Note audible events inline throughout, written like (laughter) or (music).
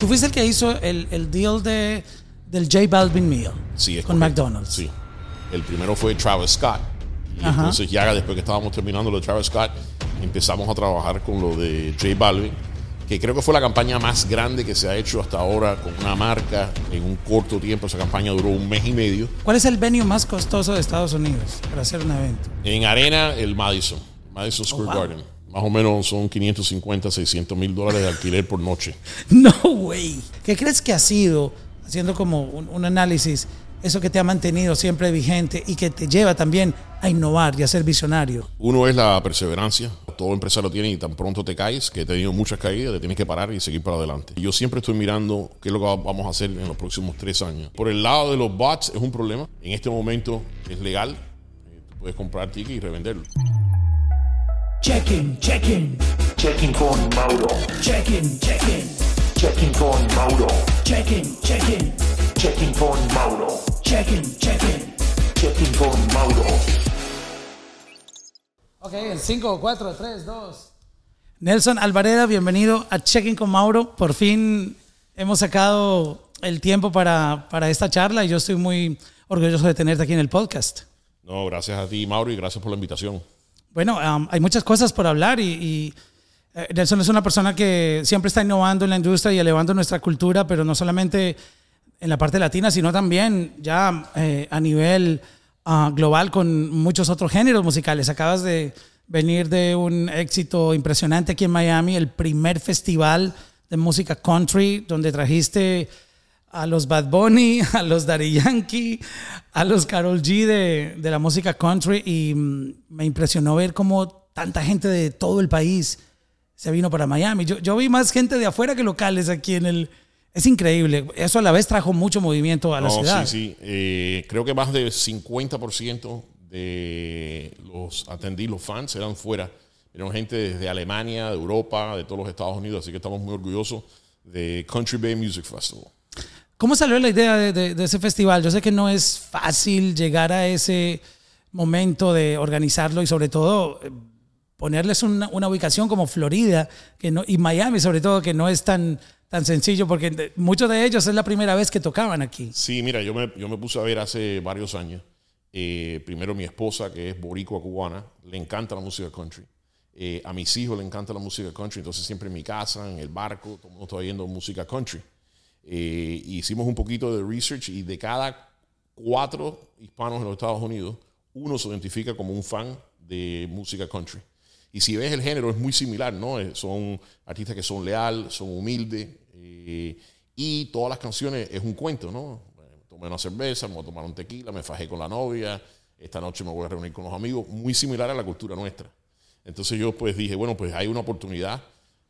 Tú fuiste el que hizo el, el deal de, del J Balvin Sí, es con correcto. McDonald's. Sí. El primero fue Travis Scott. Y Ajá. entonces ya después que estábamos terminando lo de Travis Scott, empezamos a trabajar con lo de J Balvin, que creo que fue la campaña más grande que se ha hecho hasta ahora con una marca en un corto tiempo. Esa campaña duró un mes y medio. ¿Cuál es el venue más costoso de Estados Unidos para hacer un evento? En arena, el Madison, Madison Square wow. Garden. Más o menos son 550, 600 mil dólares de alquiler por noche. (laughs) No, güey. ¿Qué crees que ha sido, haciendo como un, un análisis, eso que te ha mantenido siempre vigente y que te lleva también a innovar y a ser visionario? Uno es la perseverancia. Todo empresario tiene y tan pronto te caes, que he tenido muchas caídas, te tienes que parar y seguir para adelante. Yo siempre estoy mirando qué es lo que vamos a hacer en los próximos tres años. Por el lado de los bots es un problema. En este momento es legal. Eh, puedes comprar ticket y revenderlo. Check-in, check-in, Checking con Mauro. check-in, check-in, Checking con Mauro. check-in, check-in, Checking con Mauro. check-in, check-in. Checking con Mauro. Ok, en 5, 4, 3, 2. Nelson Alvareda, bienvenido a Checking con Mauro. Por fin hemos sacado el tiempo para, para esta charla y yo estoy muy orgulloso de tenerte aquí en el podcast. No, gracias a ti, Mauro, y gracias por la invitación. Bueno, um, hay muchas cosas por hablar y, eh, Nelson es una persona que siempre está innovando en la industria y elevando nuestra cultura, pero no solamente en la parte latina, sino también ya eh, a nivel ah, global con muchos otros géneros musicales. Acabas de venir de un éxito impresionante aquí en Miami, el primer festival de música country, donde trajiste a los Bad Bunny, (laughs) a los Daddy Yankee, a los Carol G de, de la música country y mm, me impresionó ver cómo tanta gente de todo el país se vino para Miami. Yo, yo vi más gente de afuera que locales aquí en el... Es increíble. Eso a la vez trajo mucho movimiento a la No, ciudad. sí, sí. Eh, creo que más del 50% de los atendidos, los fans, eran fuera. Eran gente desde Alemania, de Europa, de todos los Estados Unidos. Así que estamos muy orgullosos de Country Bay Music Festival. ¿Cómo salió la idea de, ese festival? Yo sé que no es fácil llegar a ese momento de organizarlo y sobre todo eh, ponerles una, ubicación como Florida que no, y Miami sobre todo que no es tan, tan sencillo porque muchos de ellos es la primera vez que tocaban aquí. Sí, mira, yo me, yo me puse a ver hace varios años. eh, primero mi esposa, que es boricua cubana, le encanta la música country. Eh, a mis hijos le encanta la música country, entonces siempre en mi casa, en el barco, todo el mundo está oyendo música country. Eh, hicimos un poquito de research y de cada cuatro hispanos en los Estados Unidos, uno se identifica como un fan de música country. Y si ves el género es muy similar, ¿no? Eh, Son artistas que son leal, son humildes eh, y todas las canciones es un cuento, ¿no? Tomé una cerveza, me voy a tomar un tequila, me fajé con la novia, esta noche me voy a reunir con los amigos, muy similar a la cultura nuestra. Entonces yo pues dije, bueno, pues hay una oportunidad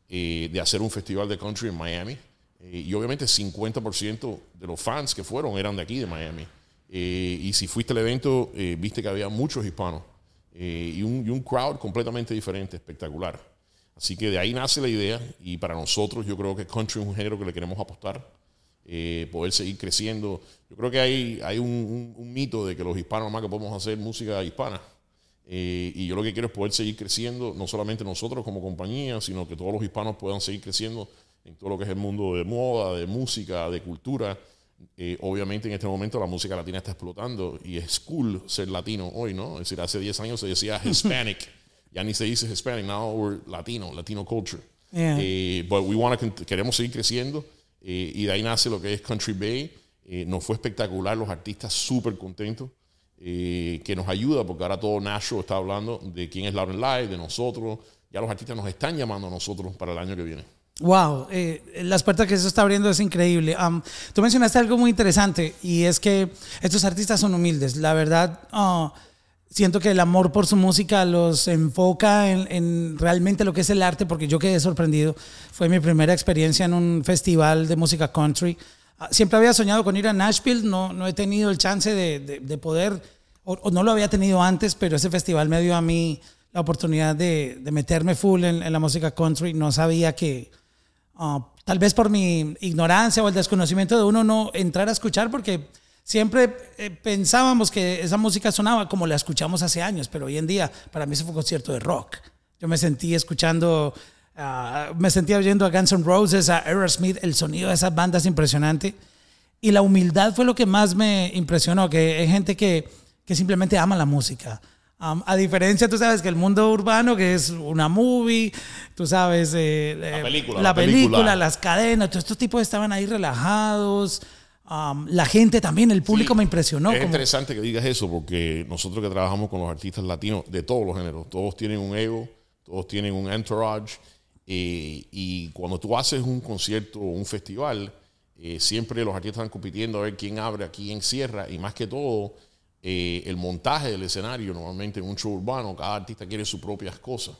de hacer un festival de country en Miami. Eh, y obviamente 50% de los fans que fueron eran de aquí, de Miami. Eh, y si fuiste al evento, eh, viste que había muchos hispanos. Eh, y, un, y un crowd completamente diferente, espectacular. Así que de ahí nace la idea. Y para nosotros yo creo que country es un género que le queremos apostar. eh, poder seguir creciendo. Yo creo que hay, hay un, un- un mito de que los hispanos nomás que podemos hacer música hispana. Eh, y yo lo que quiero es poder seguir creciendo, no solamente nosotros como compañía, sino que todos los hispanos puedan seguir creciendo en todo lo que es el mundo de moda, de música, de cultura. Eh, obviamente en este momento la música latina está explotando y es cool ser latino hoy, ¿no? Es decir, hace 10 años se decía (laughs) Hispanic, ya ni se dice Hispanic, now we're Latino, Latino culture. Yeah. Eh, but we wanna queremos seguir creciendo eh, y de ahí nace lo que es Country Bay. Eh, nos fue espectacular, los artistas súper contentos, eh, que nos ayuda porque ahora todo Nashville está hablando de quién es Lauren Live, de nosotros. Ya los artistas nos están llamando a nosotros para el año que viene. Wow, eh, las puertas que eso está abriendo es increíble. Am, tú mencionaste algo muy interesante y es que estos artistas son humildes. La verdad, ah, siento que el amor por su música los enfoca en, en realmente lo que es el arte, porque yo quedé sorprendido. Fue mi primera experiencia en un festival de música country. Ah, siempre había soñado con ir a Nashville, no, no he tenido el chance de, de- de poder, o, o no lo había tenido antes, pero ese festival me dio a mí la oportunidad de, de meterme full en, en la música country. No sabía que, Ah, tal vez por mi ignorancia o el desconocimiento de uno no entrar a escuchar porque siempre eh, pensábamos que esa música sonaba como la escuchamos hace años, pero hoy en día para mí eso fue un concierto de rock. Yo me sentí escuchando ah, me sentía oyendo a Guns N' Roses, a Aerosmith, el sonido de esas bandas impresionante. Y la humildad fue lo que más me impresionó, que hay gente que, que simplemente ama la música. Um, a diferencia, tú sabes que el mundo urbano, que es una movie, tú sabes, eh, La eh, película, la la película, película. las cadenas, todos estos tipos estaban ahí relajados. Um, la gente también, el público Sí, me impresionó. es como- interesante que digas eso porque nosotros que trabajamos con los artistas latinos de todos los géneros, todos tienen un ego, todos tienen un entourage eh, y cuando tú haces un concierto o un festival, eh, siempre los artistas están compitiendo a ver quién abre, a quién cierra y más que todo eh, el montaje del escenario, normalmente en un show urbano, cada artista quiere sus propias cosas.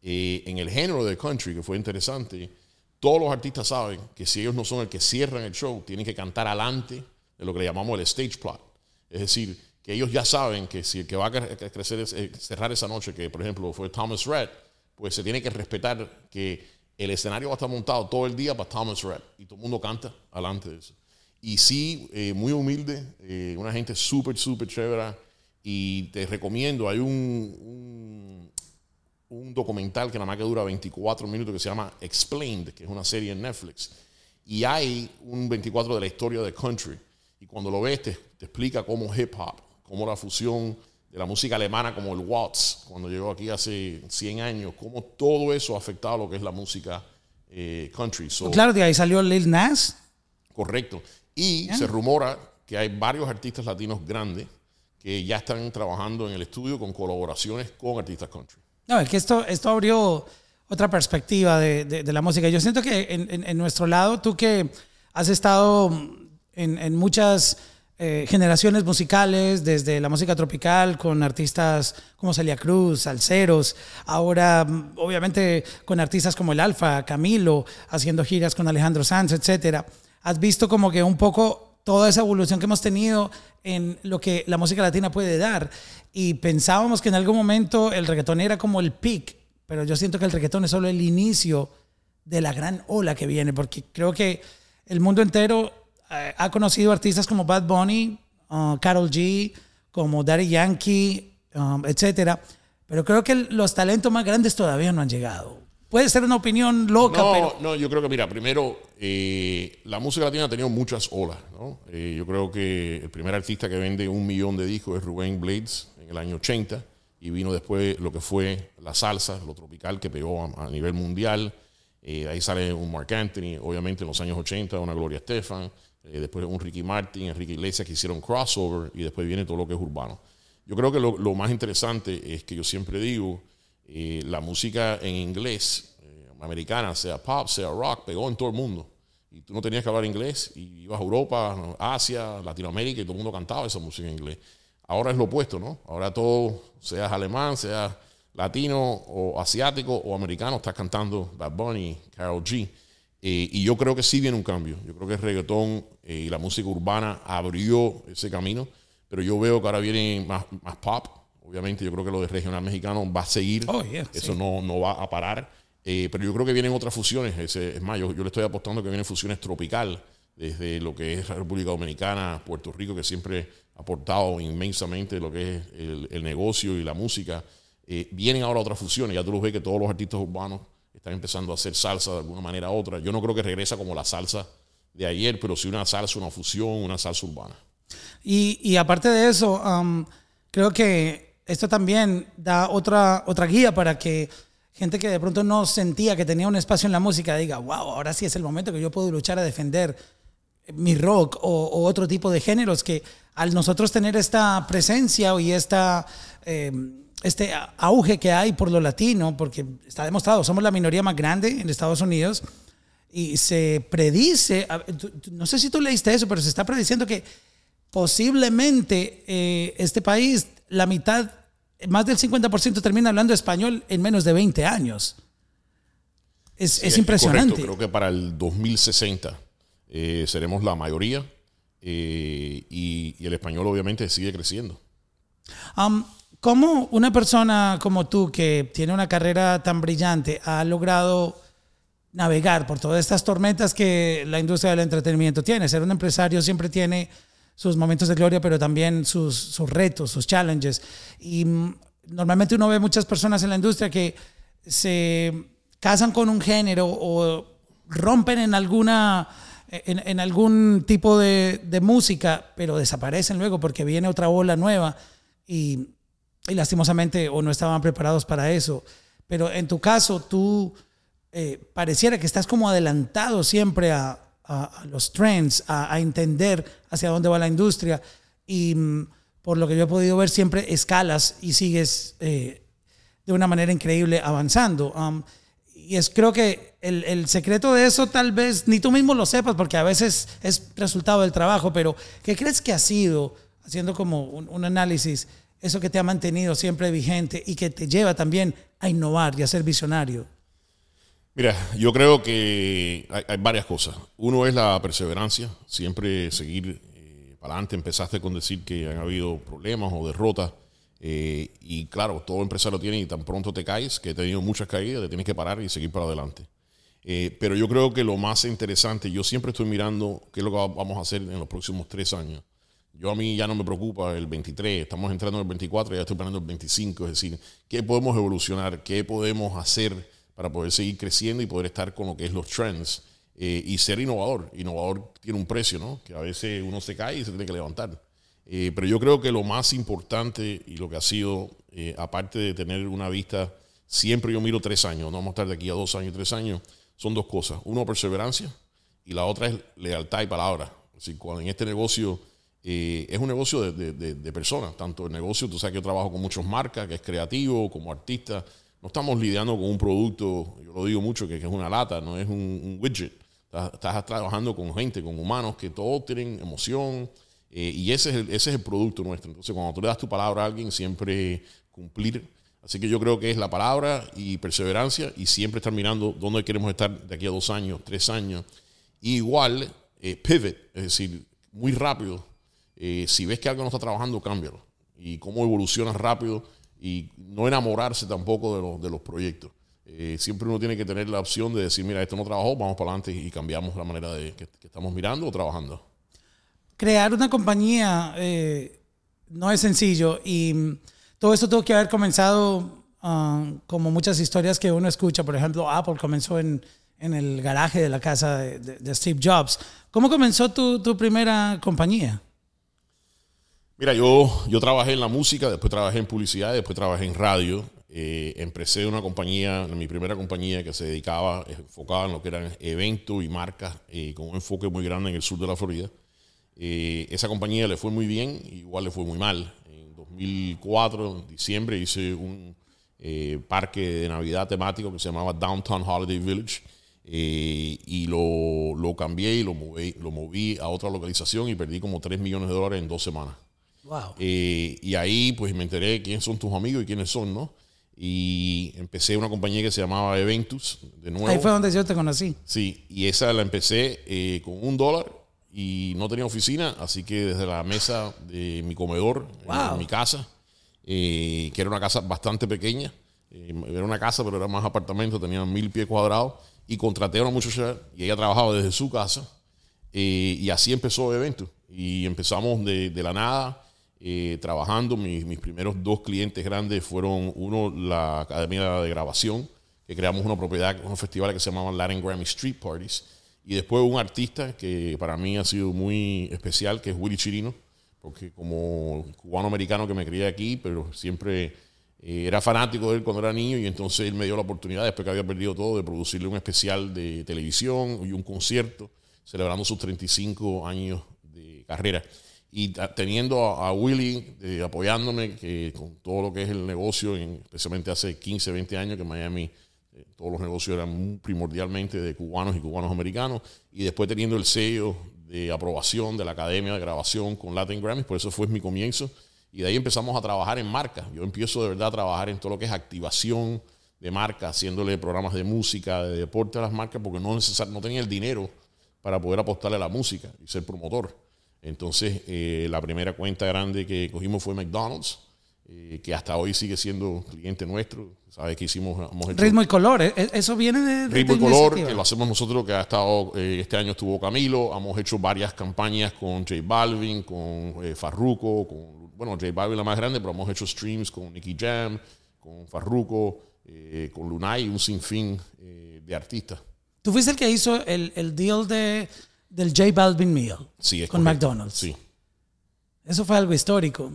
Eh, en el género de country, que fue interesante, todos los artistas saben que si ellos no son el que cierran el show, tienen que cantar alante de lo que le llamamos el stage plot. Es decir, que ellos ya saben que si el que va a cre- cre- crecer eh, cerrar esa noche, que por ejemplo fue Thomas Red, pues se tiene que respetar que el escenario va a estar montado todo el día para Thomas Red y todo el mundo canta alante de eso. Y sí, eh, muy humilde, eh, una gente súper, súper chévere. Y te recomiendo, hay un, un, un documental que nada más que dura 24 minutos que se llama Explained, que es una serie en Netflix. Y hay un 24 de la historia de country. Y cuando lo ves, te, te explica cómo hip hop, cómo la fusión de la música alemana, como el Watts, cuando llegó aquí hace 100 años, cómo todo eso ha afectado a lo que es la música eh, country. So, Claro, de ahí salió Lil Nas. Correcto. Y se rumora que hay varios artistas latinos grandes que ya están trabajando en el estudio con colaboraciones con artistas country. No, es que esto, esto abrió otra perspectiva de, de- de la música. Yo siento que en, en- en nuestro lado, tú que has estado en, en muchas eh, generaciones musicales, desde la música tropical, con artistas como Celia Cruz, Salceros, ahora mm, obviamente con artistas como el Alfa, Camilo, haciendo giras con Alejandro Sanz, etcétera. Has visto como que un poco toda esa evolución que hemos tenido en lo que la música latina puede dar. Y pensábamos que en algún momento el reggaetón era como el peak, pero yo siento que el reggaetón es solo el inicio de la gran ola que viene, porque creo que el mundo entero eh, ha conocido artistas como Bad Bunny, uh, Carol G, como Daddy Yankee, um, etcétera. Pero creo que los talentos más grandes todavía no han llegado. Puede ser una opinión loca, No, pero no, yo creo que, mira, primero, eh, la música latina ha tenido muchas olas. ¿no? Eh, yo creo que el primer artista que vende un millón de discos es Rubén Blades en el año 80 y vino después lo que fue la salsa, lo tropical que pegó a, a nivel mundial. Eh, ahí sale un Mark Anthony, obviamente en los años 80, una Gloria Estefan, después un Ricky Martin, Enrique Iglesias que hicieron crossover y después viene todo lo que es urbano. Yo creo que lo, lo más interesante es que yo siempre digo, la música en inglés, eh, americana, sea pop, sea rock, pegó en todo el mundo. Y tú no tenías que hablar inglés y ibas a Europa. Asia, Latinoamérica y todo el mundo cantaba esa música en inglés. Ahora es lo opuesto, ¿no? Ahora todo, seas alemán, seas latino o asiático o americano, estás cantando Bad Bunny, Carol G. Eh, y yo creo que sí viene un cambio. Yo creo que el reggaetón eh, y la música urbana abrió ese camino, pero yo veo que ahora viene más, más pop. Obviamente yo creo que lo de regional mexicano va a seguir. Oh, yeah, Eso sí. no, no va a parar. Eh, pero yo creo que vienen otras fusiones. Es más, yo, yo le estoy apostando que vienen fusiones tropical, desde lo que es la República Dominicana, Puerto Rico, que siempre ha aportado inmensamente lo que es el, el negocio y la música. Eh, vienen ahora otras fusiones. Ya tú los ves que todos los artistas urbanos están empezando a hacer salsa de alguna manera u otra. Yo no creo que regresa como la salsa de ayer, pero sí una salsa, una fusión, una salsa urbana. Y, y aparte de eso, um, creo que esto también da otra, otra guía para que gente que de pronto no sentía que tenía un espacio en la música diga, wow, ahora sí es el momento que yo puedo luchar a defender mi rock o, otro tipo de géneros que al nosotros tener esta presencia y esta, eh, este auge que hay por lo latino, porque está demostrado, somos la minoría más grande en Estados Unidos, y se predice, no sé si tú leíste eso, pero se está prediciendo que posiblemente eh, este país, la mitad, más del 50% termina hablando español en menos de 20 años. Es, es Sí, impresionante. correcto. Creo que para el 2060 eh, seremos la mayoría eh, y, y el español obviamente sigue creciendo. Um, ¿Cómo una persona como tú, que tiene una carrera tan brillante, ha logrado navegar por todas estas tormentas que la industria del entretenimiento tiene? Ser un empresario siempre tiene sus momentos de gloria, pero también sus, sus retos, sus challenges. Y mm, normalmente uno ve muchas personas en la industria que se casan con un género o rompen en alguna en, en algún tipo de, de música, pero desaparecen luego porque viene otra ola nueva y, y lastimosamente o no estaban preparados para eso. Pero en tu caso, tú eh, pareciera que estás como adelantado siempre a, a- los trends, a, entender hacia dónde va la industria y mm, por lo que yo he podido ver siempre escalas y sigues eh, de una manera increíble avanzando. Um, y es creo que el, el secreto de eso tal vez ni tú mismo lo sepas porque a veces es resultado del trabajo, pero ¿qué crees que ha sido, haciendo como un análisis, eso que te ha mantenido siempre vigente y que te lleva también a innovar y a ser visionario? Mira, yo creo que hay, varias cosas. Uno es la perseverancia, siempre seguir eh, para adelante. Empezaste con decir que han habido problemas o derrotas. eh, y claro, todo empresario tiene y tan pronto te caes, que he tenido muchas caídas, te tienes que parar y seguir para adelante. Eh, pero yo creo que lo más interesante, yo siempre estoy mirando qué es lo que va- vamos a hacer en los próximos tres años. Yo a mí ya no me preocupa el 23, estamos entrando en el 24, ya estoy planeando el 25, es decir, qué podemos evolucionar, qué podemos hacer para poder seguir creciendo y poder estar con lo que es los trends eh, y ser innovador. Innovador tiene un precio, ¿no? Que a veces uno se cae y se tiene que levantar. Eh, pero yo creo que lo más importante y lo que ha sido, eh, aparte de tener una vista, siempre yo miro tres años, no vamos a estar de aquí a dos años, tres años, son dos cosas. Uno, perseverancia y la otra es lealtad y palabra. Decir, cuando en este negocio es un negocio de, de- de- de personas, tanto el negocio, tú sabes que yo trabajo con muchas marcas, que es creativo, como artista, no estamos lidiando con un producto, yo lo digo mucho, que, es una lata, no es un, widget. Estás, trabajando con gente, con humanos que todos tienen emoción eh, y ese es, el, ese es el producto nuestro. Entonces, cuando tú le das tu palabra a alguien, siempre cumplir. Así que yo creo que es la palabra y perseverancia y siempre estar mirando dónde queremos estar de aquí a dos años, tres años. Igual, eh, pivot, es decir, muy rápido. Eh, si ves que algo no está trabajando, cámbialo. Y cómo evoluciona rápido y no enamorarse tampoco de, los- de los proyectos. Eh, siempre uno tiene que tener la opción de decir, mira, esto no trabajó, vamos para adelante y cambiamos la manera de que, estamos mirando o trabajando. crear una compañía eh, no es sencillo y mm, todo esto tuvo que haber comenzado ah, como muchas historias que uno escucha. Por ejemplo, Apple comenzó en, en el garaje de la casa de, de- de Steve Jobs. ¿Cómo comenzó tu, tu primera compañía? Mira, yo, yo trabajé en la música, después trabajé en publicidad, después trabajé en radio. Eh, empecé una compañía, mi primera compañía que se dedicaba, enfocada en lo que eran eventos y marcas, eh, con un enfoque muy grande en el sur de la Florida. Eh, esa compañía le fue muy bien, igual le fue muy mal. En 2004, en diciembre, hice un eh, parque de Navidad temático que se llamaba Downtown Holiday Village. eh, y lo, lo cambié y lo moví, lo moví a otra localización y perdí como 3 millones de dólares en dos semanas. Wow. Eh, y ahí pues me enteré de quiénes son tus amigos y quiénes son, ¿no? Y empecé una compañía que se llamaba Eventus, de nuevo. Ahí fue donde yo te conocí. Sí, y esa la empecé eh, con un dólar y no tenía oficina, así que desde la mesa de mi comedor, Wow. en, mi casa, eh, que era una casa bastante pequeña, eh, era una casa pero era más apartamento, tenía mil pies cuadrados, y contraté a una muchacha y ella trabajaba desde su casa, eh, y así empezó el evento. Y empezamos de, de la nada, eh, trabajando. Mis, primeros dos clientes grandes fueron uno, la Academia de Grabación, que creamos una propiedad, unos festivales que se llamaban Latin Grammy Street Parties. Y después un artista que para mí ha sido muy especial, que es Willy Chirino, porque como cubano-americano que me crié aquí, pero siempre eh, era fanático de él cuando era niño y entonces él me dio la oportunidad, después que había perdido todo, de producirle un especial de televisión y un concierto celebrando sus 35 años de carrera. Y teniendo a, a Willy eh, apoyándome que con todo lo que es el negocio, en- especialmente hace 15, 20 años que en Miami eh, todos los negocios eran primordialmente de cubanos y cubanos americanos, y después teniendo el sello de aprobación de la Academia de Grabación con Latin Grammys, por eso fue mi comienzo, y de ahí empezamos a trabajar en marcas. Yo empiezo de verdad a trabajar en todo lo que es activación de marcas, haciéndole programas de música, de deporte a las marcas, porque no, necesar- no tenía el dinero para poder apostarle a la música y ser promotor. Entonces, eh, la primera cuenta grande que cogimos fue McDonald's, eh, que hasta hoy sigue siendo cliente nuestro. Sabes que hicimos, hemos hecho Ritmo y color. ¿eh? Eso viene de, de Ritmo y esta color, que lo hacemos nosotros, que ha estado, este año estuvo Camilo, hemos hecho varias campañas con J Balvin, con Farruko, con, bueno, J Balvin la más grande, pero hemos hecho streams con Nicky Jam, con Farruko, con Lunay y un sinfín de artistas. Tú fuiste el que hizo el, el deal de, del J Balvin Sí, es con correcto. McDonald's. Sí. Eso fue algo histórico.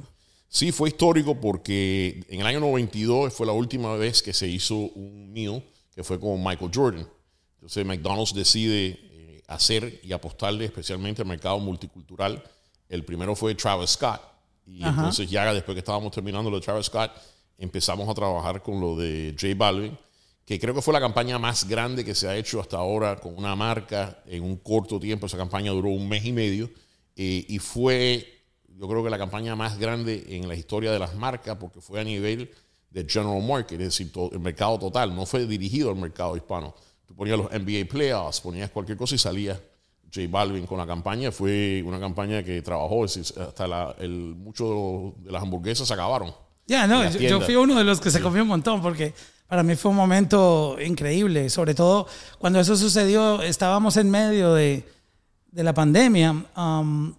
Sí, fue histórico porque en el año 92 fue la última vez que se hizo un meal que fue con Michael Jordan. Entonces McDonald's decide eh, hacer y apostarle especialmente al mercado multicultural. El primero fue Travis Scott. Y Ajá. entonces ya después que estábamos terminando lo de Travis Scott, empezamos a trabajar con lo de J Balvin, que creo que fue la campaña más grande que se ha hecho hasta ahora con una marca en un corto tiempo. Esa campaña duró un mes y medio eh, y fue yo creo que la campaña más grande en la historia de las marcas, porque fue a nivel de general market, es decir, todo- el mercado total, no fue dirigido al mercado hispano. Tú ponías los NBA playoffs, ponías cualquier cosa y salía J Balvin con la campaña. Fue una campaña que trabajó, es decir, hasta la, el, mucho de las hamburguesas se acabaron. Ya, no, En las yo, yo fui uno de los que se comió un montón porque para mí fue un momento increíble. Sobre todo cuando eso sucedió, estábamos en medio de, de la pandemia um,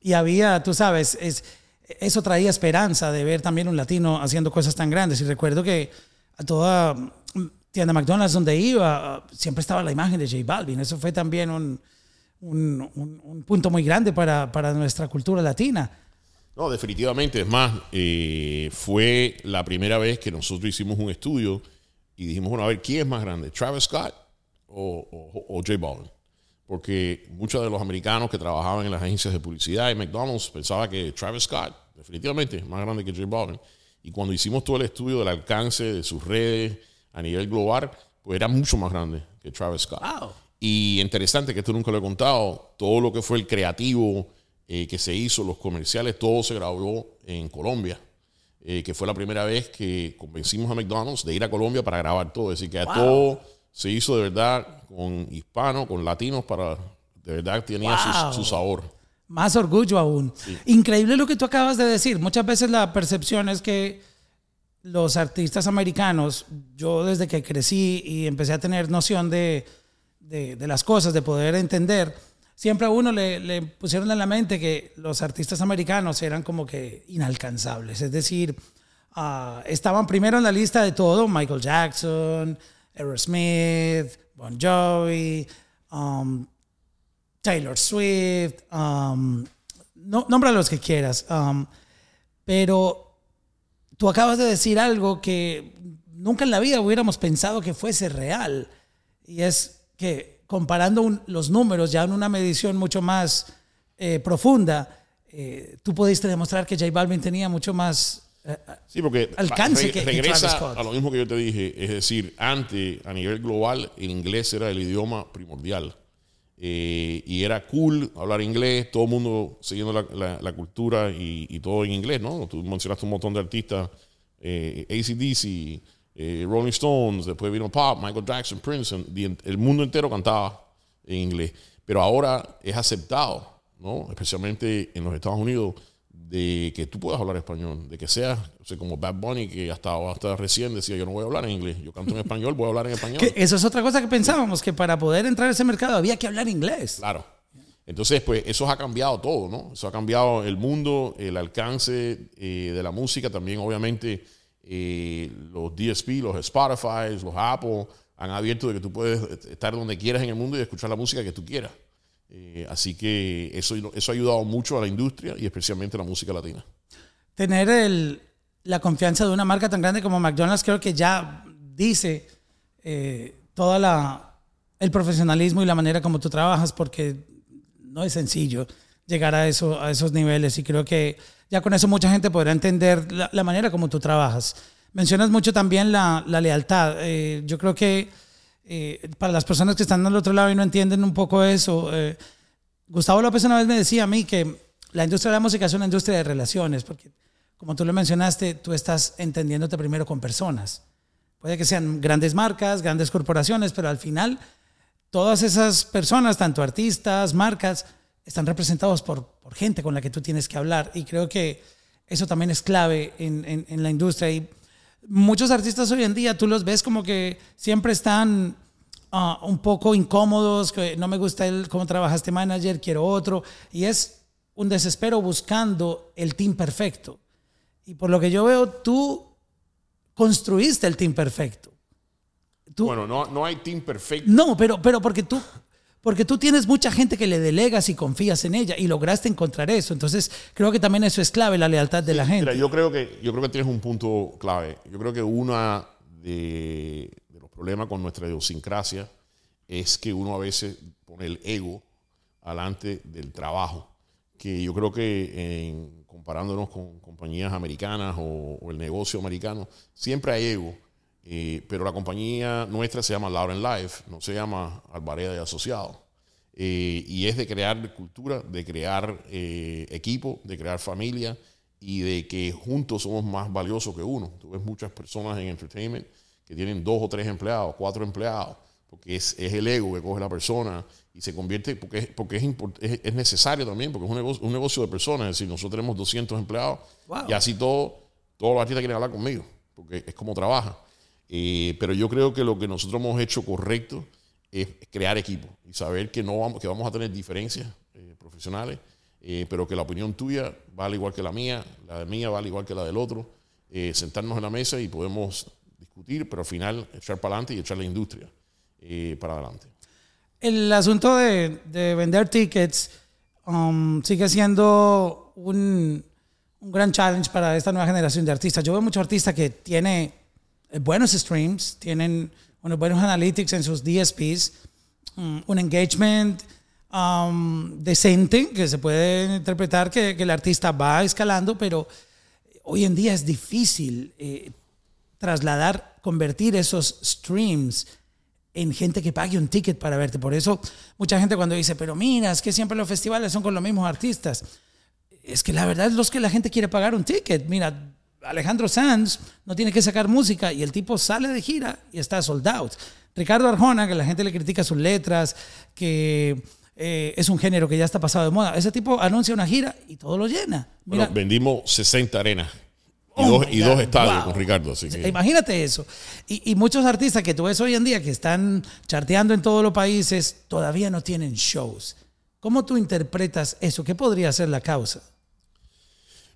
y había, tú sabes, es, eso traía esperanza de ver también un latino haciendo cosas tan grandes. Y recuerdo que a toda tienda McDonald's donde iba, uh, siempre estaba la imagen de J Balvin. Eso fue también un, un- un- un punto muy grande para, para nuestra cultura latina. No, definitivamente. Es más, eh, fue la primera vez que nosotros hicimos un estudio y dijimos, bueno, a ver, ¿quién es más grande? ¿Travis Scott o, o, o J Balvin? Porque muchos de los americanos que trabajaban en las agencias de publicidad y McDonald's pensaban que Travis Scott, definitivamente, es más grande que J Balvin. Y cuando hicimos todo el estudio del alcance de sus redes a nivel global, pues era mucho más grande que Travis Scott. Wow. Y interesante que esto nunca lo he contado, todo lo que fue el creativo eh, que se hizo, los comerciales, todo se grabó en Colombia, eh, que fue la primera vez que convencimos a McDonald's de ir a Colombia para grabar todo. Es decir, que todo se hizo de verdad con hispanos, con latinos, para de verdad tenía su- Wow. su, sabor. Más orgullo aún. Increíble lo que tú acabas de decir. Muchas veces la percepción es que los artistas americanos, yo desde que crecí y empecé a tener noción de, de- de las cosas, de poder entender, siempre a uno le, pusieron en la mente que los artistas americanos eran como que inalcanzables. Es decir, ah, estaban primero en la lista de todo, Michael Jackson, Aerosmith, Bon Jovi, um, Taylor Swift, um, no, nombra los que quieras, um, pero tú acabas de decir algo que nunca en la vida hubiéramos pensado que fuese real, y es que comparando un- los números ya en una medición mucho más eh, profunda, eh, tú pudiste demostrar que J Balvin tenía mucho más... eh, Sí, porque Alcance re- que- que regresa Scott. a lo mismo que yo te dije, es decir, antes a nivel global el inglés era el idioma primordial Eh, y era cool hablar inglés, todo el mundo siguiendo la, la- la cultura y, y todo en inglés, ¿no? Tú mencionaste un montón de artistas, eh, ACDC, eh, Rolling Stones, después vino Pop, Michael Jackson, Prince, el mundo entero cantaba en inglés, pero ahora es aceptado, ¿no? Especialmente en los Estados Unidos, de que tú puedas hablar español, de que seas, o sea, como Bad Bunny, que hasta, hasta recién decía, yo no voy a hablar en inglés, yo canto en español, voy a hablar en español. que eso es otra cosa que pensábamos, que para poder entrar a ese mercado había que hablar inglés. Claro. Entonces, pues eso ha cambiado todo, ¿no? Eso ha cambiado el mundo, el alcance eh, de la música, también obviamente eh, los DSP, los Spotify, los Apple han abierto de que tú puedes estar donde quieras en el mundo y escuchar la música que tú quieras. Eh, así que eso, eso ha ayudado mucho a la industria y especialmente a la música latina. tener la confianza de una marca tan grande como McDonald's creo que ya dice eh, toda la el profesionalismo y la manera como tú trabajas porque no es sencillo llegar a eso a esos niveles y creo que ya con eso mucha gente podrá entender la, manera como tú trabajas mencionas mucho también la, la lealtad Eh, yo creo que eh, para las personas que están al otro lado y no entienden un poco eso eh, Gustavo López una vez me decía a mí que la industria de la música es una industria de relaciones, porque como tú lo mencionaste, tú estás entendiéndote primero con personas. Puede que sean grandes marcas, grandes corporaciones, pero al final todas esas personas, tanto artistas, marcas, están representados por, por gente con la que tú tienes que hablar. Y creo que eso también es clave en, en- en la industria. Y muchos artistas hoy en día tú los ves como que siempre están ah, un poco incómodos, que no me gusta el cómo trabaja este manager, quiero otro. Y es un desespero buscando el team perfecto. Y por lo que yo veo, tú construiste el team perfecto. Tú- Bueno, no, no hay team perfecto. no, pero, pero porque tú, porque tú tienes mucha gente que le delegas y confías en ella y lograste encontrar eso. Entonces, creo que también eso es clave, la lealtad de la gente. Mira, yo creo que yo creo que tienes un punto clave. Yo creo que uno de, de los problemas con nuestra idiosincrasia es que uno a veces pone el ego alante del trabajo. Que yo creo que en- comparándonos con compañías americanas o, o el negocio americano, siempre hay ego. Eh, pero la compañía nuestra se llama Lauren Life, no se llama Alvareda y Asociados. Eh, y es de crear cultura, de crear eh, equipo, de crear familia y de que juntos somos más valiosos que uno. Tú ves muchas personas en entertainment que tienen dos o tres empleados, cuatro empleados, porque es, es el ego que coge la persona y se convierte, porque, es, porque es, import- es, es necesario también, porque es un negocio, un negocio de personas, es decir, nosotros tenemos 200 empleados Wow. y así todo, todos los artistas quieren hablar conmigo, porque es como trabaja. Eh, pero yo creo que lo que nosotros hemos hecho correcto es crear equipo y saber que no vamos, que vamos a tener diferencias eh, profesionales, eh, pero que la opinión tuya vale igual que la mía, la de mía vale igual que la del otro, sentarnos en la mesa y podemos discutir, pero al final echar para adelante y echar la industria para adelante. El asunto de, de vender tickets um, sigue siendo un, un gran challenge para esta nueva generación de artistas. Yo veo muchos artistas que tienen eh, buenos streams, tienen unos buenos analytics en sus DSPs, mm, un engagement um, decente que se puede interpretar que, que el artista va escalando, pero hoy en día es difícil eh, trasladar, convertir esos streams en gente que pague un ticket para verte. Por eso mucha gente cuando dice, pero mira, es que siempre los festivales son con los mismos artistas. Es que la verdad es los que la gente quiere pagar un ticket. Mira, Alejandro Sanz no tiene que sacar música y el tipo sale de gira y está sold out. Ricardo Arjona, que la gente le critica sus letras, que eh, es un género que ya está pasado de moda. Ese tipo anuncia una gira y todo lo llena. Mira, Bueno, vendimos 60 arenas y, Oh dos, y estadios wow. con Ricardo. Así que, Imagínate eso. Y, y muchos artistas que tú ves hoy en día que están charteando en todos los países todavía no tienen shows. ¿Cómo tú interpretas eso? ¿Qué podría ser la causa?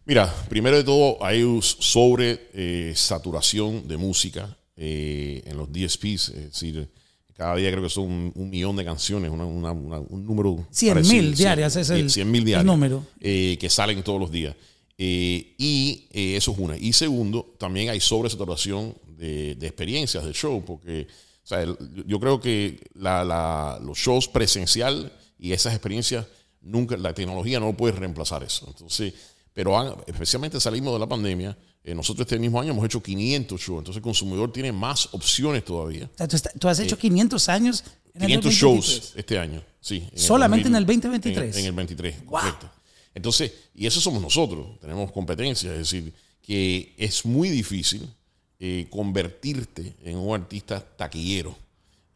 Mira, primero de todo hay sobre eh, saturación de música eh, en los DSPs, es decir, cada día creo que son un, un millón de canciones, una- una- una- un número 100 parecido, mil diarias es el- 100 mil el diarias número. eh, que salen todos los días. Y eso es una. Y segundo, también hay sobresaturación de, de experiencias de show, porque o sea, el- yo creo que la- la- los shows presencial y esas experiencias, nunca, la tecnología no puede reemplazar eso. Entonces, pero han- especialmente salimos de la pandemia, eh, nosotros este mismo año hemos hecho 500 shows, entonces el consumidor tiene más opciones todavía. O sea, tú, está- tú has hecho 500 años en el 500 2023. shows este año, sí. en Solamente en el 2000, 2023. En, en el 23, correcto. Entonces, y eso somos nosotros, tenemos competencia, es decir, que es muy difícil eh, convertirte en un artista taquillero.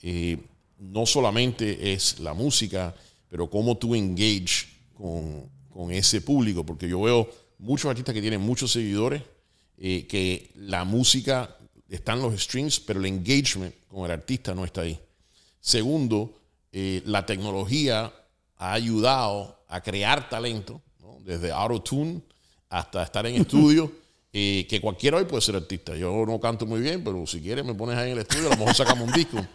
Eh, no solamente es la música, pero cómo tú engage con, con ese público, porque yo veo muchos artistas que tienen muchos seguidores, eh, que la música está en los streams, pero el engagement con el artista no está ahí. Segundo, eh, la tecnología ha ayudado a crear talento, ¿no? desde auto-tune hasta estar en estudio, (laughs) eh, que cualquiera hoy puede ser artista. Yo no canto muy bien, pero si quieres me pones ahí en el estudio, a lo mejor sacamos un disco.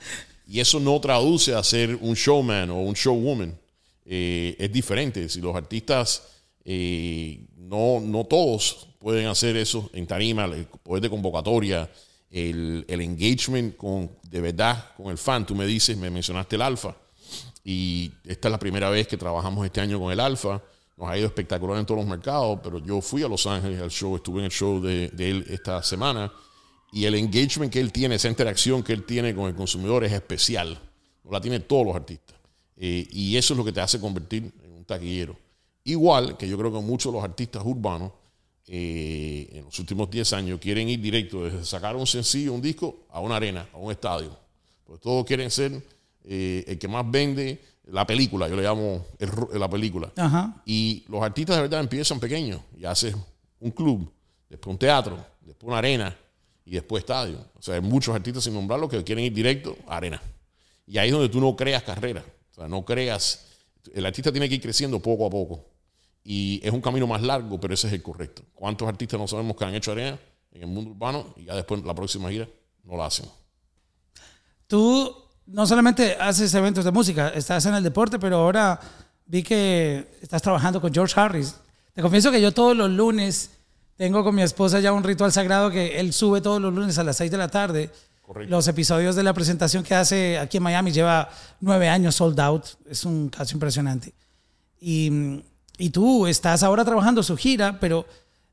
Y eso no traduce a ser un showman o un showwoman. Eh, es diferente. Si los artistas, eh, no, no todos pueden hacer eso en tarima, el poder de convocatoria, el, el engagement con, de verdad con el fan. Tú me dices, me mencionaste el alfa. Y esta es la primera vez que trabajamos este año con el Alfa. Nos ha ido espectacular en todos los mercados, pero yo fui a Los Ángeles al show, estuve en el show de, él esta semana. Y el engagement que él tiene, esa interacción que él tiene con el consumidor es especial. No la tienen todos los artistas. Eh, y eso es lo que te hace convertir en un taquillero. Igual que yo creo que muchos de los artistas urbanos eh, en los últimos 10 años quieren ir directo desde sacar un sencillo, un disco, a una arena, a un estadio. Pues todos quieren ser eh, el que más vende la película, yo le llamo el la película. Ajá. Y los artistas de verdad empiezan pequeños y haces un club, después un teatro, después una arena y después estadio. O sea, hay muchos artistas sin nombrarlos que quieren ir directo a arena. Y ahí es donde tú no creas carrera. O sea, no creas. El artista tiene que ir creciendo poco a poco. Y es un camino más largo, pero ese es el correcto. ¿Cuántos artistas no sabemos que han hecho arena en el mundo urbano y ya después la próxima gira no la hacen. Tú no solamente haces eventos de música, estás en el deporte, pero ahora vi que estás trabajando con George Harris. Te confieso que yo todos los lunes tengo con mi esposa ya un ritual sagrado que él sube todos los lunes a las 6 de la tarde. Los episodios de la presentación que hace aquí en Miami lleva nueve años sold out. Es un caso impresionante. Y, y tú estás ahora trabajando su gira, pero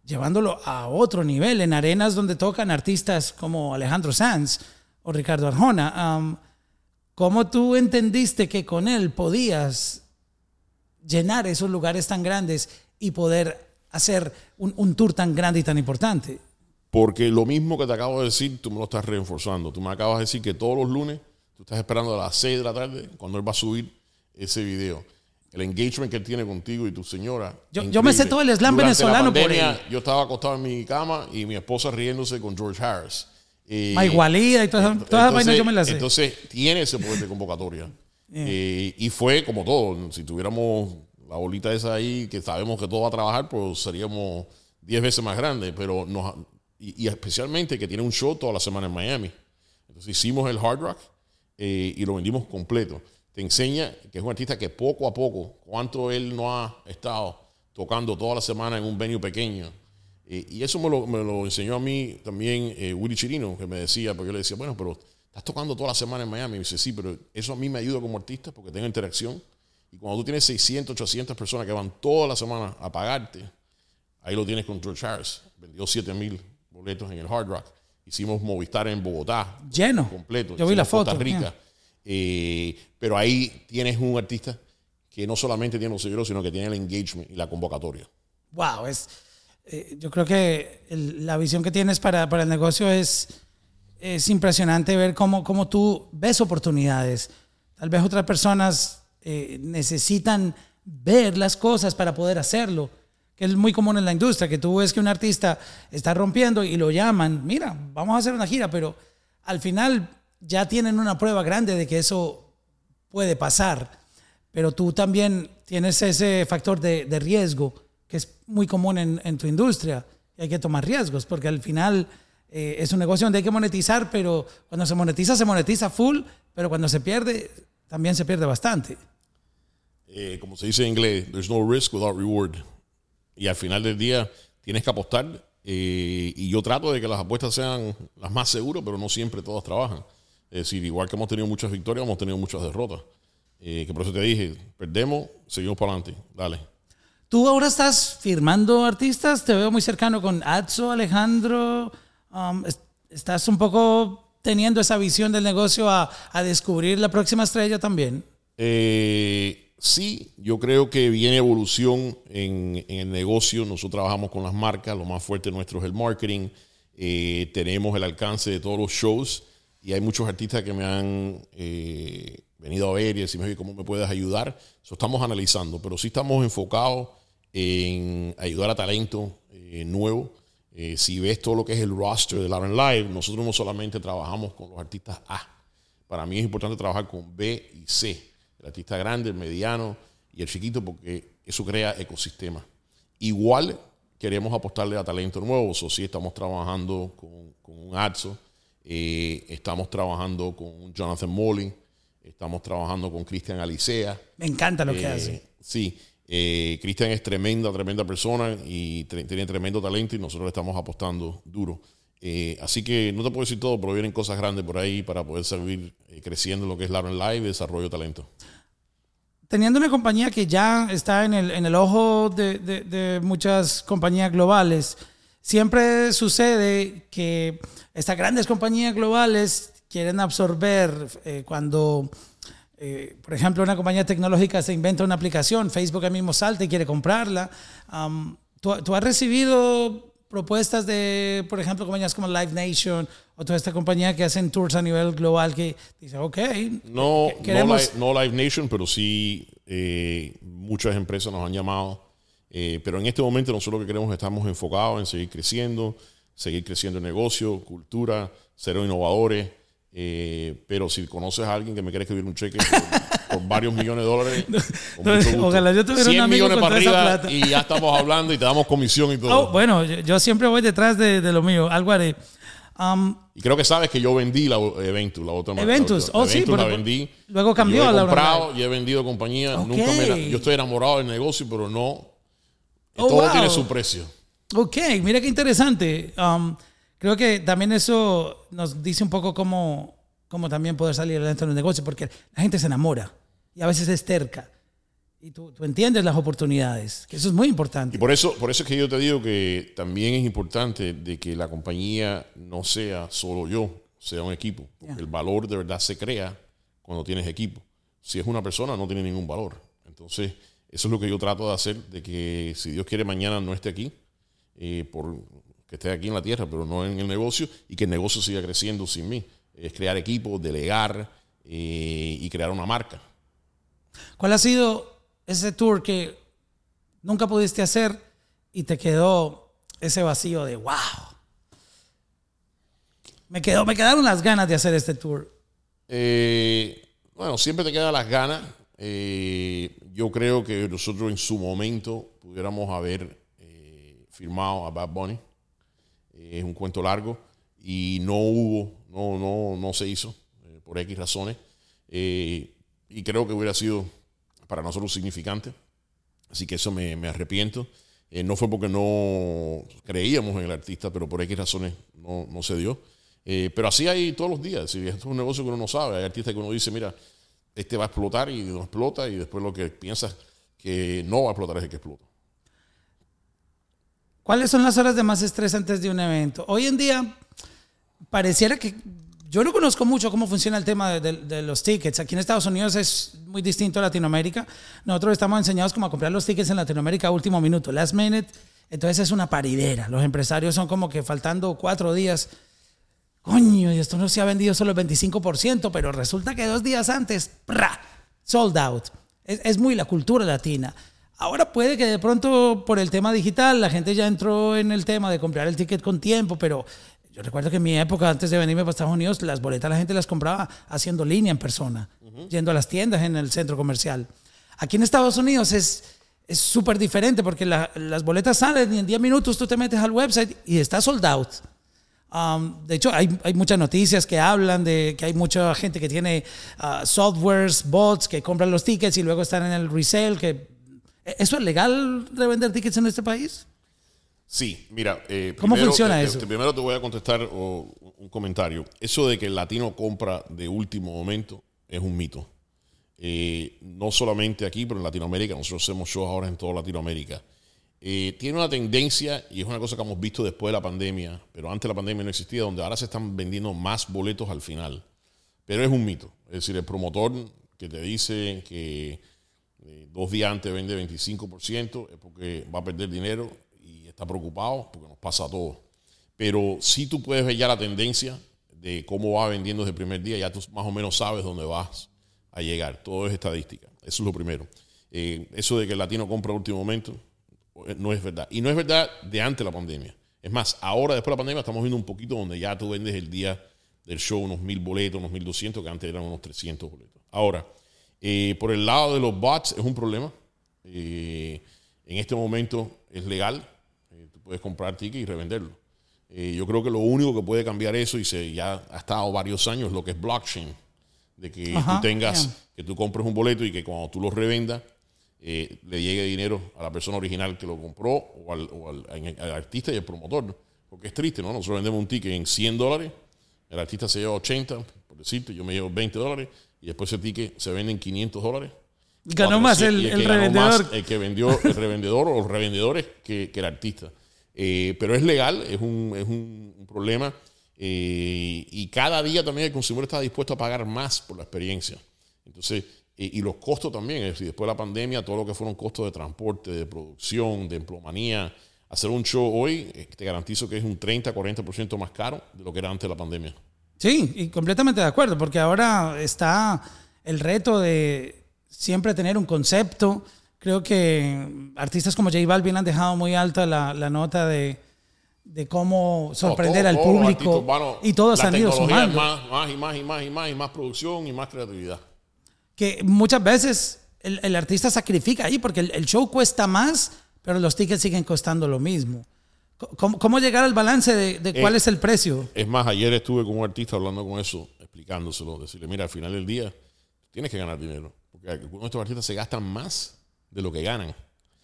llevándolo a otro nivel, en arenas donde tocan artistas como Alejandro Sanz o Ricardo Arjona. ¿Cómo tú entendiste que con él podías llenar esos lugares tan grandes y poder hacer un, un tour tan grande y tan importante? Porque lo mismo que te acabo de decir, tú me lo estás reforzando. Tú me acabas de decir que todos los lunes tú estás esperando a las 6 de la tarde cuando él va a subir ese video. El engagement que él tiene contigo y tu señora. Yo- yo me sé todo el slam venezolano por él. Yo estaba acostado en mi cama y mi esposa riéndose con George Harris. Y- Mike Walida y todas esas vainas yo me las sé. Entonces, tiene ese poder de convocatoria. (laughs) Eh, y fue como todo. Si tuviéramos la bolita esa ahí, que sabemos que todo va a trabajar, pues seríamos 10 veces más grandes. Pero nos, y, especialmente que tiene un show toda la semana en Miami. Entonces hicimos el Hard Rock eh, y lo vendimos completo. Te enseña que es un artista que poco a poco, cuánto él no ha estado tocando toda la semana en un venue pequeño. Eh, y eso me lo, me lo enseñó a mí también eh, Willy Chirino, que me decía, porque yo le decía, bueno, pero estás tocando toda la semana en Miami. Y me dice, sí, pero eso a mí me ayuda como artista porque tengo interacción. Y cuando tú tienes 600, 800 personas que van toda la semana a pagarte, ahí lo tienes con George Harris. Vendió 7 mil boletos en el Hard Rock. Hicimos Movistar en Bogotá. Lleno. Completo. Yo vi la foto. Costa Rica. Eh, pero ahí tienes un artista que no solamente tiene los seguidores, sino que tiene el engagement y la convocatoria. Wow, es, eh, yo creo que el- la visión que tienes para, para el negocio es, es impresionante ver cómo, cómo tú ves oportunidades. Tal vez otras personas eh, necesitan ver las cosas para poder hacerlo, que es muy común en la industria, que tú ves que un artista está rompiendo y lo llaman, mira, vamos a hacer una gira, pero al final ya tienen una prueba grande de que eso puede pasar, pero tú también tienes ese factor de, de riesgo que es muy común en, en tu industria. Y hay que tomar riesgos porque al final eh, es un negocio donde hay que monetizar, pero cuando se monetiza, se monetiza full, pero cuando se pierde, también se pierde bastante. Eh, como se dice en inglés, there's no risk without reward. Y al final del día tienes que apostar. eh, y yo trato de que las apuestas sean las más seguras, pero no siempre todas trabajan. Es decir, igual que hemos tenido muchas victorias, hemos tenido muchas derrotas. Eh, que por eso te dije, perdemos, seguimos para adelante. Dale. Tú ahora estás firmando artistas, te veo muy cercano con Atso, Alejandro. um, es- estás un poco teniendo esa visión del negocio a, a descubrir la próxima estrella también. Eh, sí, yo creo que viene evolución en, el negocio. Nosotros trabajamos con las marcas, lo más fuerte nuestro es el marketing. Eh, tenemos el alcance de todos los shows y hay muchos artistas que me han eh, venido a ver y decirme, "Oye, ¿cómo me puedes ayudar? Eso estamos analizando, pero sí estamos enfocados en ayudar a talento eh, nuevo. Si ves todo lo que es el roster de Lauren Live, nosotros no solamente trabajamos con los artistas A. Para mí es importante trabajar con B y C. Artista grande, el mediano y el chiquito, porque eso crea ecosistema. Igual queremos apostarle a talento nuevo. So, sí, estamos trabajando con, con un Atso, eh, estamos trabajando con un Jonathan Molling, estamos trabajando con Cristian Alicea. Me encanta lo que Eh, hace. Sí, eh, Cristian es tremenda, tremenda persona y tre- tiene tremendo talento y nosotros le estamos apostando duro. Eh, así que no te puedo decir todo, pero vienen cosas grandes por ahí para poder seguir creciendo en lo que es Lauren Live y desarrollo de talento. Teniendo una compañía que ya está en el, en el ojo de, de- muchas compañías globales, siempre sucede que estas grandes compañías globales quieren absorber eh, cuando, eh, por ejemplo, una compañía tecnológica se inventa una aplicación, Facebook ahí mismo salta y quiere comprarla. Am, ¿tú, tú has recibido propuestas de, por ejemplo, compañías como Live Nation o toda esta compañía que hacen tours a nivel global que dice, ok, No, que- queremos... no, Live, no Live Nation, pero sí eh, muchas empresas nos han llamado. Eh, pero en este momento nosotros lo que queremos estamos enfocados en seguir creciendo, seguir creciendo el negocio, cultura, ser innovadores. Eh, pero si conoces a alguien que me quiere escribir un cheque, (laughs) por varios millones de dólares. con No, mucho gusto. ojalá yo tuviera un 100 amigo millones para arriba plata. y ya estamos hablando y te damos comisión y todo. Oh, bueno, yo, yo siempre voy detrás de, de lo mío. Algo haré. Um, Y creo que sabes que yo vendí la Eventus, la otra marca. Eventus, La oh, sí, Eventus la pero- vendí. luego cambió Yo he la comprado y he vendido compañía. Ok. Nunca me la- yo estoy enamorado del negocio, pero no. Oh, todo wow. tiene su precio. Ok, mira qué interesante. Um, creo que también eso nos dice un poco cómo, cómo también poder salir adelante en el negocio, porque la gente se enamora y a veces es terca. Y tú, tú entiendes las oportunidades, que eso es muy Y importante. por eso, por eso es que yo te digo que también es importante de que la compañía no sea solo yo, sea un equipo. Porque Ya. el valor de verdad se crea cuando tienes equipo. Si es una persona, no tiene ningún valor. Entonces, eso es lo que yo trato de hacer, de que si Dios quiere mañana no esté aquí, eh, por que esté aquí en la tierra, pero no en el negocio, y que el negocio siga creciendo sin mí. Es crear equipos, delegar eh, y crear una marca. ¿Cuál ha sido ese tour que nunca pudiste hacer y te quedó ese vacío de wow? Me, quedó, me quedaron las ganas de hacer este tour. Eh, bueno, siempre te quedan las ganas. Eh, yo creo que nosotros en su momento pudiéramos haber firmado a Bad Bunny. Es un cuento largo y no hubo, no, no, no se hizo eh, por X razones. Eh, y creo que hubiera sido para nosotros significante. Así que eso me, me arrepiento. Eh, no fue porque no creíamos en el artista, pero por X razones no, no se dio. Pero así hay todos los días. Si esto es un negocio que uno no sabe, hay artistas que uno dice, mira, este va a explotar y no explota, y después lo que piensas que no va a explotar es el que explota. ¿Cuáles son las horas de más estrés antes de un evento? Hoy en día pareciera que yo no conozco mucho cómo funciona el tema de, de- de los tickets. Aquí en Estados Unidos es muy distinto a Latinoamérica. Nosotros estamos enseñados como a comprar los tickets en Latinoamérica a último minuto, last minute. Entonces es una paridera. Los empresarios son como que faltando cuatro días. Coño, y esto no se ha vendido solo el 25%, pero resulta que dos días antes, ¡pra! sold out. Es, es muy la cultura latina. Ahora puede que de pronto por el tema digital la gente ya entró en el tema de comprar el ticket con tiempo, pero yo recuerdo que en mi época, antes de venirme para Estados Unidos, las boletas la gente las compraba haciendo línea en persona, yendo a las tiendas en el centro comercial. Aquí en Estados Unidos es es súper diferente porque la- las boletas salen y en 10 minutos tú te metes al website y está sold out. Um, de hecho, hay, hay muchas noticias que hablan de que hay mucha gente que tiene ah, softwares, bots que compran los tickets y luego están en el resale. Que, ¿Eso es legal revender tickets en este país? Sí, mira. eh, ¿Cómo primero funciona te- eso? primero te voy a contestar un comentario. Eso de que el latino compra de último momento es un mito. Eh, no solamente aquí, pero en Latinoamérica. Nosotros hacemos shows ahora en toda Latinoamérica. Eh, tiene una tendencia, y es una cosa que hemos visto después de la pandemia, pero antes de la pandemia no existía, donde ahora se están vendiendo más boletos al final. Pero es un mito. Es decir, el promotor que te dice que eh, dos días antes vende 25% es porque va a perder dinero y está preocupado porque nos pasa a todos. Pero si tú puedes ver ya la tendencia de cómo va vendiendo desde el primer día, ya tú más o menos sabes dónde vas a llegar. Todo es estadística. Eso es lo primero. Eh, eso de que el latino compra a último momento eh, no es verdad. Y no es verdad de antes de la pandemia. Es más, ahora después de la pandemia estamos viendo un poquito donde ya tú vendes el día del show unos mil boletos, unos mil doscientos, que antes eran unos 300 boletos. Ahora, eh, por el lado de los bots es un problema. Eh, en este momento es legal. Eh, tú puedes comprar ticket y revenderlo. Eh, yo creo que lo único que puede cambiar eso, y se ya ha estado varios años, es lo que es blockchain. De que Ajá, tú tengas, yeah. que tú compres un boleto y que cuando tú lo revendas, eh, le llegue dinero a la persona original que lo compró o al, o al- en- al artista y al promotor. ¿no? Porque es triste, ¿no? Nosotros vendemos un ticket en 100 dólares, el artista se lleva 80, por decirte, yo me llevo 20 dólares y después ese ticket se vende en 500 dólares. Ganó más el, 400, y el más revendedor. el que vendió el revendedor o los revendedores que, que el artista. Eh, pero es legal, es un, es un- problema. eh, y cada día también el consumidor está dispuesto a pagar más por la experiencia. Entonces, eh, y los costos también, es decir, después de la pandemia, todo lo que fueron costos de transporte, de producción, de emplomanía, hacer un show hoy, eh, te garantizo que es un 30-40% más caro de lo que era antes de la pandemia. Sí, y completamente de acuerdo, porque ahora está el reto de siempre tener un concepto. Creo que artistas como J Balvin han dejado muy alta la, la nota de, de cómo sorprender Todos- al todos los público artistas, bueno, y todos han ido sumando. Más, más y más y más y más y más producción y más creatividad. que muchas veces el, el artista sacrifica ahí porque el, el show cuesta más, pero los tickets siguen costando lo mismo. ¿Cómo, cómo llegar al balance de, de cuál Eh, es el precio? Es más, ayer estuve con un artista hablando con eso, explicándoselo, decirle, mira, al final del día tienes que ganar dinero. Porque algunos de estos artistas se gastan más de lo que ganan.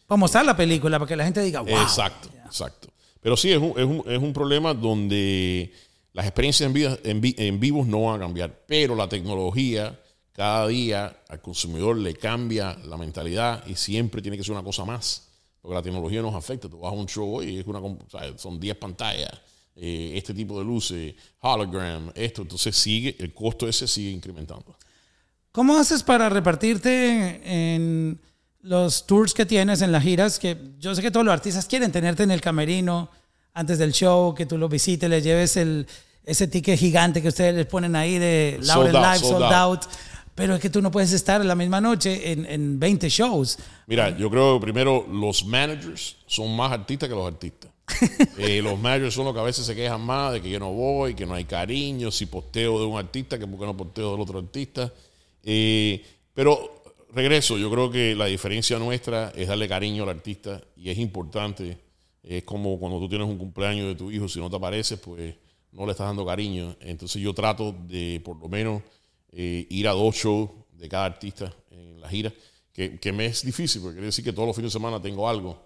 Para mostrar la película, para que la gente diga, wow. Exacto, exacto. Pero sí, es un, es, un, es un problema donde las experiencias en, vida- en, vi- en vivos no van a cambiar, pero la tecnología cada día al consumidor le cambia la mentalidad y siempre tiene que ser una cosa más, porque la tecnología nos afecta. Tú vas a un show hoy y es una, o sea, son 10 pantallas, eh, este tipo de luces, hologram, esto, entonces sigue, el costo ese sigue incrementando. ¿Cómo haces para repartirte en los tours que tienes, en las giras? Que yo sé que todos los artistas quieren tenerte en el camerino antes del show, que tú los visites, les lleves el, ese ticket gigante que ustedes les ponen ahí de Laurel Live, sold, out. Pero es que tú no puedes estar la misma noche en, en 20 shows. Mira, yo creo que primero los managers son más artistas que los artistas. (laughs) Eh, los managers son los que a veces se quejan más de que yo no voy, que no hay cariño, si posteo de un artista, que por qué no posteo del otro artista. Eh, pero regreso, yo creo que la diferencia nuestra es darle cariño al artista y es importante. Es como cuando tú tienes un cumpleaños de tu hijo, si no te apareces, pues no le estás dando cariño. Entonces yo trato de por lo menos eh, ir a dos shows de cada artista en la gira, que, que me es difícil, porque quiere decir que todos los fines de semana tengo algo.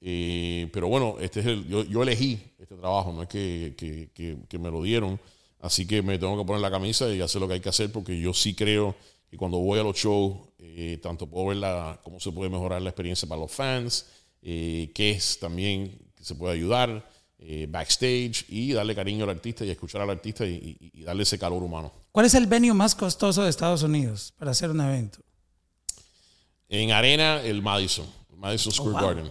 Eh, pero bueno, este es el, yo, yo elegí este trabajo, no es que, que- que- me lo dieron, así que me tengo que poner la camisa y hacer lo que hay que hacer, porque yo sí creo que cuando voy a los shows, eh, tanto puedo ver la- cómo se puede mejorar la experiencia para los fans, eh, qué es también que se puede ayudar, eh, backstage y darle cariño al artista y escuchar al artista y, y- y darle ese calor humano. ¿Cuál es el venue más costoso de Estados Unidos para hacer un evento? En arena, el Madison, el Madison Square wow. Garden.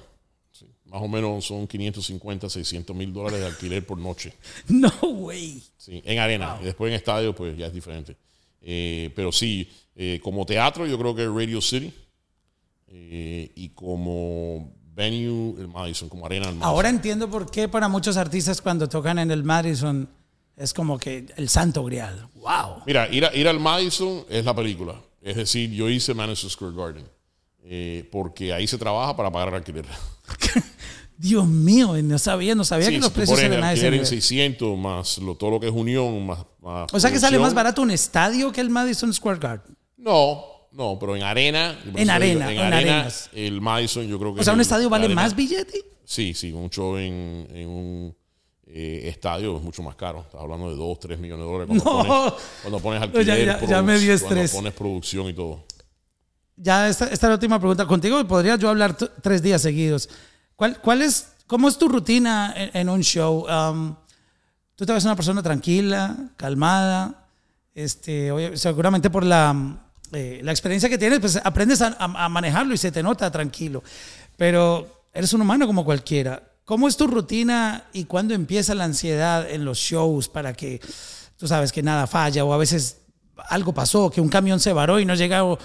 Sí, más o menos son 550, 600 mil dólares de alquiler por noche. (laughs) No way. Sí, en arena. Y después en estadio, pues ya es diferente. Eh, pero sí, eh, como teatro, yo creo que Radio City. Y como venue, el Madison, como arena, Madison. Ahora entiendo por qué para muchos artistas cuando tocan en el Madison es como que el santo grial. Wow. Mira, ir, a- ir al Madison es la película. Es decir, yo hice Madison Square Garden. eh, porque ahí se trabaja para pagar el alquiler. (laughs) Dios mío, no sabía, no sabía Sí, que si los tú precios eran a ese nivel. 600 más lo, todo lo que es unión, más, más O sea que sale más barato un estadio que el Madison Square Garden. No, no, pero en arena. En arena, en en arena, arenas. el Madison yo creo que O sea, un el- estadio vale arena- más billete. Sí, sí, un show en, en un eh, estadio es mucho más caro. Estás hablando de 2, 3 millones de dólares cuando, (laughs) No. pones, cuando pones alquiler, ya- ya me dio produc- estrés. cuando pones producción y todo. Ya esta, esta es la última pregunta. Contigo podría yo hablar tres días seguidos. ¿Cuál, cuál es, ¿Cómo es tu rutina en, en un show? Um, Tú te ves una persona tranquila, calmada. Este, oye, seguramente por la, eh, la experiencia que tienes, pues aprendes a, a- a manejarlo y se te nota tranquilo. Pero eres un humano como cualquiera. ¿Cómo es tu rutina y cuándo empieza la ansiedad en los shows para que tú sabes que nada falla o a veces algo pasó, que un camión se varó y no llega un,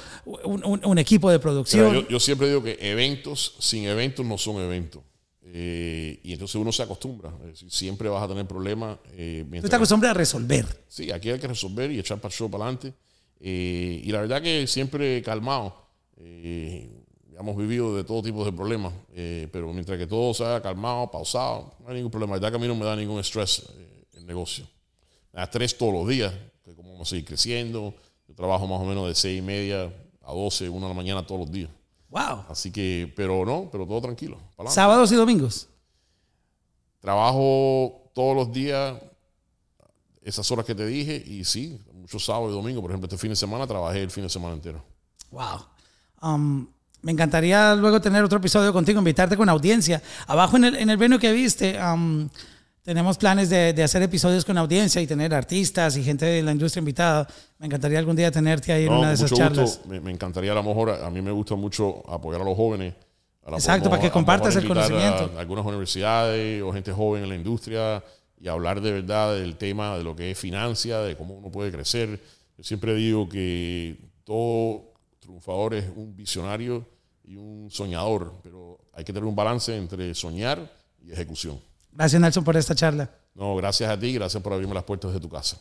un- un equipo de producción? Yo, yo siempre digo que eventos sin eventos no son eventos. Eh, y entonces uno se acostumbra. Siempre vas a tener problemas. eh, Tú mientras- te acostumbras a resolver. Sí, aquí hay que resolver y echar para el show para adelante. Eh, y la verdad que siempre calmado. Eh, hemos vivido de todo tipo de problemas, eh, pero mientras que todo sea calmado, pausado, no hay ningún problema. La verdad que a mí no me da ningún estrés eh, el negocio. Me da estrés todos los días, que como vamos a seguir creciendo. Yo trabajo más o menos de seis y media a 12, una de la mañana todos los días. Wow. Así que, pero no, pero todo tranquilo. para adelante. Sábados y domingos. Trabajo todos los días esas horas que te dije y sí, muchos sábados y domingos. Por ejemplo, este fin de semana trabajé el fin de semana entero. Wow. Um, me encantaría luego tener otro episodio contigo, invitarte con audiencia. Abajo en el, en el venue que viste, um, tenemos planes de, de hacer episodios con audiencia y tener artistas y gente de la industria invitada. Me encantaría algún día tenerte ahí en No, una de esas charlas. Me, me encantaría a lo mejor, a mí me gusta mucho apoyar a los jóvenes. A lo Exacto, para que a compartas el invitar a conocimiento. algunas universidades o gente joven en la industria y hablar de verdad del tema de lo que es financia, de cómo uno puede crecer. Yo siempre digo que todo triunfador es un visionario y un soñador, pero hay que tener un balance entre soñar y ejecución. Gracias, Nelson, por esta charla. No, gracias a ti, gracias por abrirme las puertas de tu casa.